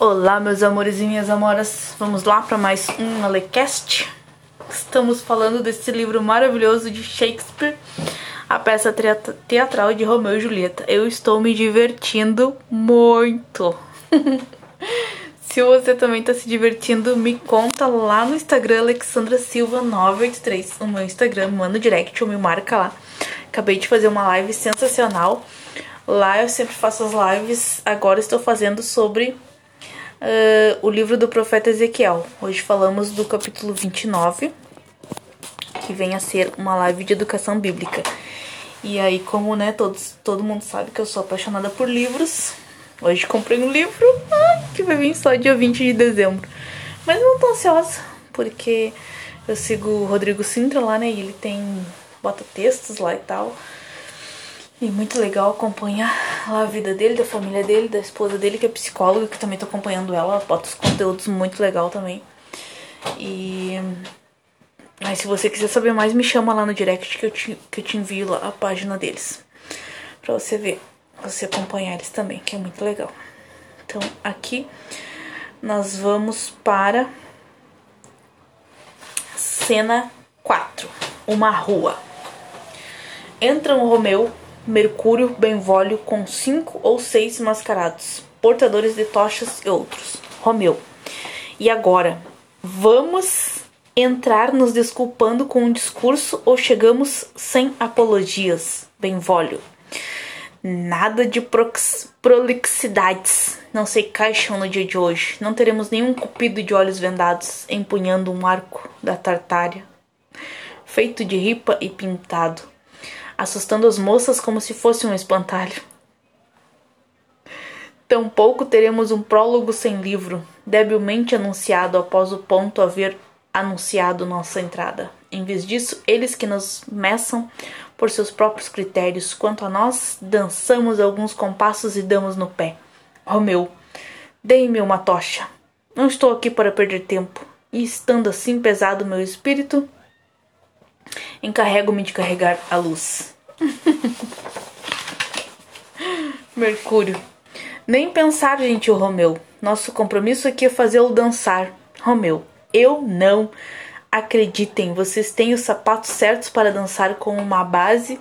Olá, meus amores e minhas amoras. Vamos lá para mais um Alecast. Estamos falando desse livro maravilhoso de Shakespeare, a peça teatral de Romeu e Julieta. Eu estou me divertindo muito. se você também está se divertindo, me conta lá no Instagram Alexandra Silva 983, o meu Instagram, manda direct ou me marca lá. Acabei de fazer uma live sensacional. Lá eu sempre faço as lives, agora estou fazendo sobre uh, o livro do profeta Ezequiel. Hoje falamos do capítulo 29, que vem a ser uma live de educação bíblica. E aí, como né, todos, todo mundo sabe que eu sou apaixonada por livros, hoje comprei um livro ai, que vai vir só dia 20 de dezembro. Mas não tô ansiosa, porque eu sigo o Rodrigo Sintra lá, né? E ele tem. bota textos lá e tal. E muito legal acompanhar a vida dele, da família dele, da esposa dele, que é psicóloga, que também tô acompanhando ela. Ela bota os conteúdos muito legal também. E. Aí, se você quiser saber mais, me chama lá no direct que eu te, que eu te envio lá a página deles. Pra você ver, você acompanhar eles também, que é muito legal. Então, aqui nós vamos para cena 4 uma rua. Entra um Romeu Mercúrio Benvolio com cinco ou seis mascarados, portadores de tochas e outros. Romeu. E agora, vamos entrar nos desculpando com um discurso ou chegamos sem apologias, Benvolio? Nada de prolixidades não se caixam no dia de hoje. Não teremos nenhum cupido de olhos vendados empunhando um arco da Tartária, feito de ripa e pintado assustando as moças como se fosse um espantalho. Tampouco teremos um prólogo sem livro, debilmente anunciado após o ponto haver anunciado nossa entrada. Em vez disso, eles que nos meçam por seus próprios critérios, quanto a nós, dançamos alguns compassos e damos no pé. Romeu, dei-me uma tocha. Não estou aqui para perder tempo. E estando assim pesado meu espírito, encarrego-me de carregar a luz. Mercúrio. Nem pensar, gentil Romeu. Nosso compromisso aqui é fazê-lo dançar. Romeu. Eu não. Acreditem, vocês têm os sapatos certos para dançar com uma base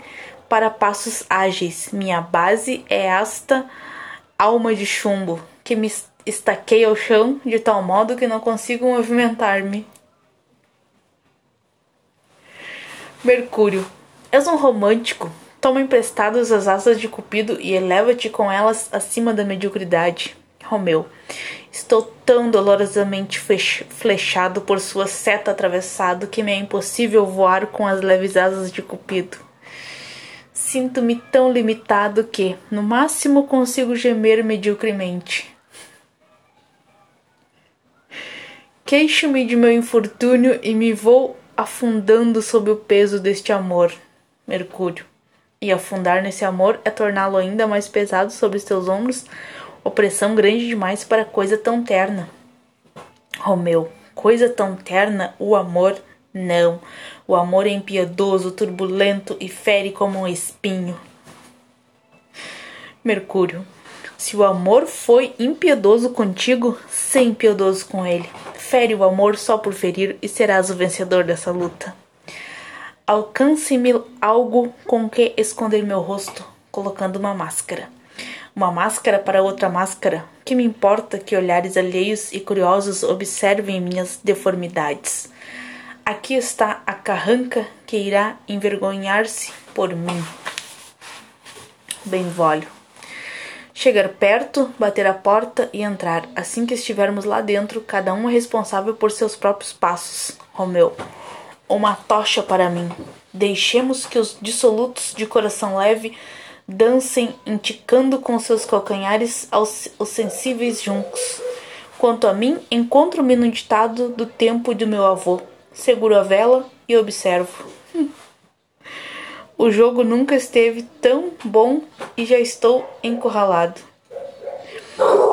para passos ágeis. Minha base é esta alma de chumbo que me estaquei ao chão de tal modo que não consigo movimentar-me. Mercúrio. És um romântico. Toma emprestadas as asas de Cupido e eleva-te com elas acima da mediocridade. Romeu. Estou tão dolorosamente flechado por sua seta atravessado que me é impossível voar com as leves asas de Cupido. Sinto-me tão limitado que, no máximo, consigo gemer mediocremente. Queixo-me de meu infortúnio e me vou afundando sob o peso deste amor. Mercúrio. E afundar nesse amor é torná-lo ainda mais pesado sobre os teus ombros, opressão grande demais para coisa tão terna. Romeu, coisa tão terna, o amor, não. O amor é impiedoso, turbulento e fere como um espinho. Mercúrio, se o amor foi impiedoso contigo, sê impiedoso com ele. Fere o amor só por ferir e serás o vencedor dessa luta. Alcance-me algo com que esconder meu rosto, colocando uma máscara. Uma máscara para outra máscara. Que me importa que olhares alheios e curiosos observem minhas deformidades. Aqui está a carranca que irá envergonhar-se por mim. Benvolio. Chegar perto, bater a porta e entrar. Assim que estivermos lá dentro, cada um é responsável por seus próprios passos. Romeu uma tocha para mim. Deixemos que os dissolutos de coração leve dancem enticando com seus calcanhares aos, os sensíveis juncos. Quanto a mim, encontro-me no ditado do tempo do meu avô. Seguro a vela e observo. O jogo nunca esteve tão bom e já estou encurralado.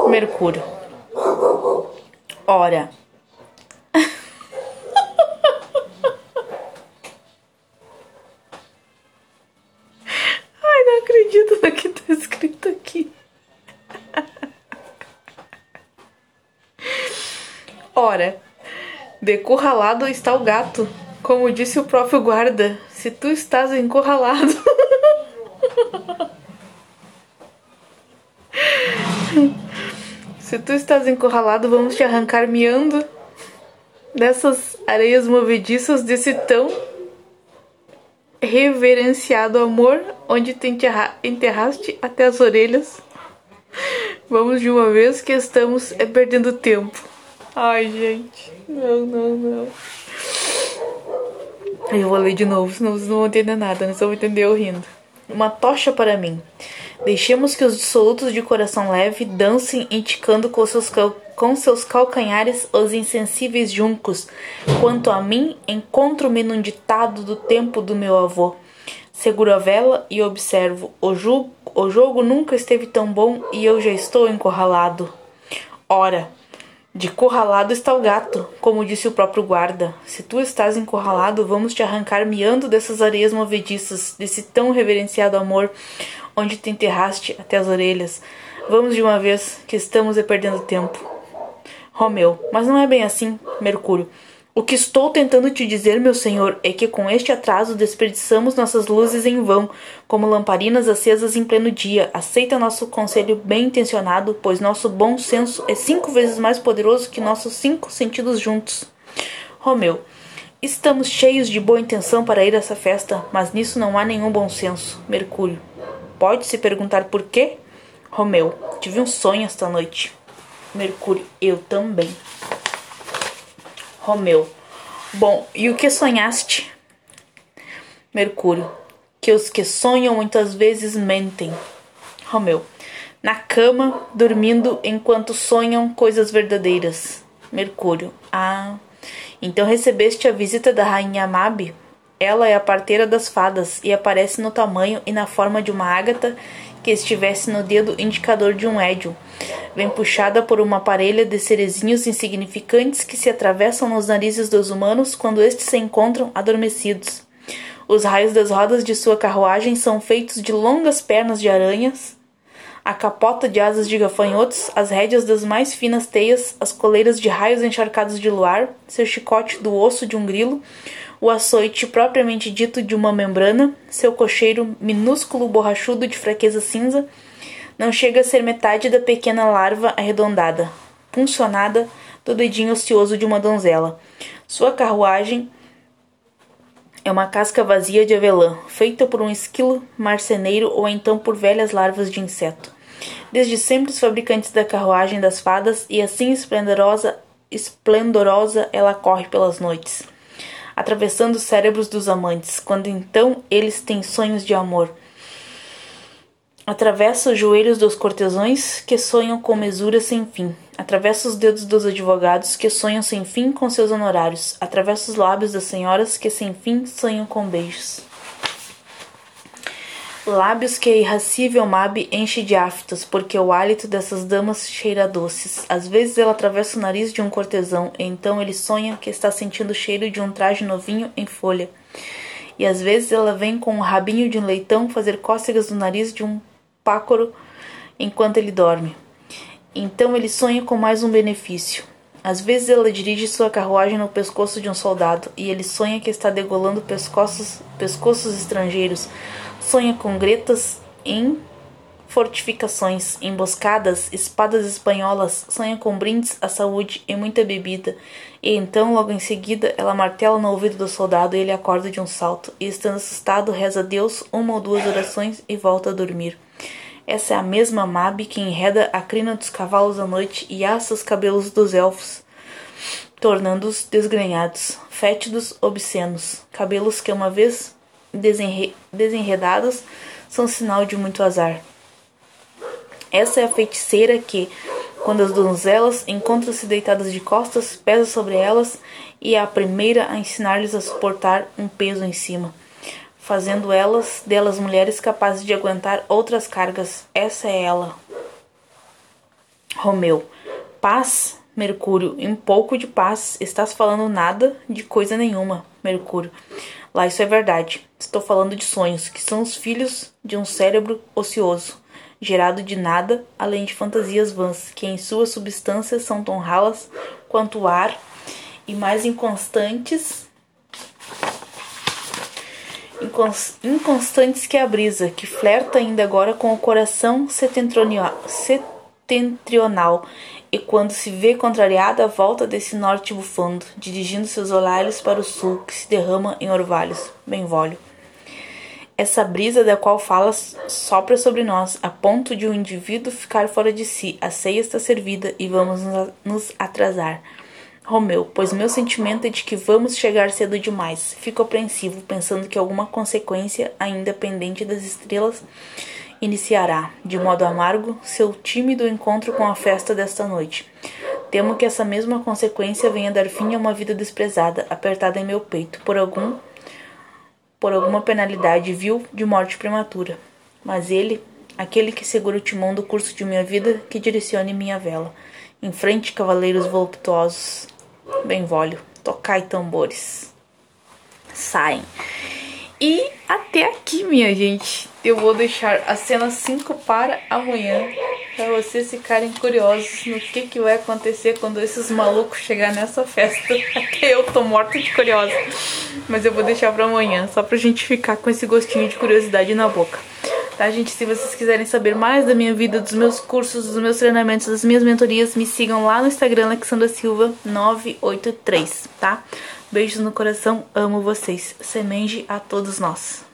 Mercúrio. Ora, acredito no que tá escrito aqui. Ora, decurralado está o gato, como disse o próprio guarda. Se tu estás encurralado. Se tu estás encurralado, vamos te arrancar miando dessas areias movediças desse tão reverenciado amor, onde te enterra enterraste até as orelhas. Vamos de uma vez que estamos é perdendo tempo. Ai, gente. Não, não, não. Eu vou ler de novo, senão vocês não vão entender nada, né? Vão entender eu rindo. Uma tocha para mim. Deixemos que os dissolutos de coração leve dancem indicando com seus, com seus calcanhares os insensíveis juncos. Quanto a mim, encontro-me num ditado do tempo do meu avô. Seguro a vela e observo. O o jogo nunca esteve tão bom e eu já estou encurralado. Ora, de curralado está o gato, como disse o próprio guarda. Se tu estás encurralado, vamos te arrancar miando dessas areias movediças, desse tão reverenciado amor, onde te enterraste até as orelhas. Vamos de uma vez, que estamos é perdendo tempo. Romeu, mas não é bem assim, Mercúrio. O que estou tentando te dizer, meu senhor, é que com este atraso desperdiçamos nossas luzes em vão, como lamparinas acesas em pleno dia. Aceita nosso conselho bem intencionado, pois nosso bom senso é cinco vezes mais poderoso que nossos cinco sentidos juntos. Romeu, estamos cheios de boa intenção para ir a essa festa, mas nisso não há nenhum bom senso. Mercúrio, pode se perguntar por quê? Romeu, tive um sonho esta noite. Mercúrio, eu também. Romeu. Bom, e o que sonhaste? Mercúrio. Que os que sonham muitas vezes mentem. Romeu. Na cama, dormindo enquanto sonham coisas verdadeiras. Mercúrio. Ah, então recebeste a visita da rainha Mabe? Ela é a parteira das fadas e aparece no tamanho e na forma de uma ágata que estivesse no dedo indicador de um édio. Vem puxada por uma parelha de cerezinhos insignificantes que se atravessam nos narizes dos humanos quando estes se encontram adormecidos. Os raios das rodas de sua carruagem são feitos de longas pernas de aranhas, a capota de asas de gafanhotos, as rédeas das mais finas teias, as coleiras de raios encharcados de luar, seu chicote do osso de um grilo, o açoite propriamente dito de uma membrana, seu cocheiro minúsculo borrachudo de fraqueza cinza, não chega a ser metade da pequena larva arredondada, puncionada do dedinho ocioso de uma donzela. Sua carruagem é uma casca vazia de avelã, feita por um esquilo marceneiro ou então por velhas larvas de inseto. Desde sempre os fabricantes da carruagem das fadas, e assim esplendorosa, esplendorosa ela corre pelas noites atravessando os cérebros dos amantes, quando então eles têm sonhos de amor. Atravessa os joelhos dos cortesões que sonham com mesura sem fim. Atravessa os dedos dos advogados que sonham sem fim com seus honorários. Atravessa os lábios das senhoras que sem fim sonham com beijos. Lábios que a irracível Mabe enche de aftos, porque o hálito dessas damas cheira doces. Às vezes ela atravessa o nariz de um cortesão, e então ele sonha que está sentindo o cheiro de um traje novinho em folha. E às vezes ela vem com o rabinho de um leitão fazer cócegas no nariz de um pácoro enquanto ele dorme. Então ele sonha com mais um benefício. Às vezes ela dirige sua carruagem no pescoço de um soldado, e ele sonha que está degolando pescoços, pescoços estrangeiros sonha com gretas em fortificações, emboscadas, espadas espanholas, sonha com brindes à saúde e muita bebida. E então, logo em seguida, ela martela no ouvido do soldado e ele acorda de um salto, e estando assustado, reza a Deus uma ou duas orações e volta a dormir. Essa é a mesma Mabe que enreda a crina dos cavalos à noite e assa os cabelos dos elfos, tornando-os desgrenhados, fétidos, obscenos, cabelos que uma vez desenre desenredados são sinal de muito azar. Essa é a feiticeira que, quando as donzelas encontram-se deitadas de costas, pesa sobre elas e é a primeira a ensinar-lhes a suportar um peso em cima, fazendo elas delas mulheres capazes de aguentar outras cargas. Essa é ela. Romeu. Paz, Mercúrio, um pouco de paz. Estás falando nada de coisa nenhuma, Mercúrio. Lá isso é verdade. Estou falando de sonhos, que são os filhos de um cérebro ocioso. gerado de nada além de fantasias vãs, que em sua substância são tão ralas quanto o ar e mais inconstantes inconstantes que a brisa, que flerta ainda agora com o coração setentrional, setentrional e quando se vê contrariada volta desse norte bufando, dirigindo seus olhares para o sul, que se derrama em orvalhos. Benvolio. Essa brisa da qual falas sopra sobre nós, a ponto de um indivíduo ficar fora de si. A ceia está servida e vamos nos atrasar. Romeu, pois meu sentimento é de que vamos chegar cedo demais. Fico apreensivo, pensando que alguma consequência ainda pendente das estrelas iniciará, de modo amargo, seu tímido encontro com a festa desta noite. Temo que essa mesma consequência venha dar fim a uma vida desprezada, apertada em meu peito, por algum por alguma penalidade vil de morte prematura. Mas ele, aquele que segura o timão do curso de minha vida, que direcione minha vela. Em frente, cavaleiros voluptuosos, Benvolio, tocai tambores. Saem. E até aqui, minha gente. Eu vou deixar a cena 5 para amanhã. Para vocês ficarem curiosos no que, que vai acontecer quando esses malucos chegar nessa festa. Até eu tô morta de curiosa. Mas eu vou deixar para amanhã, só pra gente ficar com esse gostinho de curiosidade na boca. Tá, gente? Se vocês quiserem saber mais da minha vida, dos meus cursos, dos meus treinamentos, das minhas mentorias, me sigam lá no Instagram, Alexandra Silva 983, tá? Beijos no coração, amo vocês. Semente a todos nós.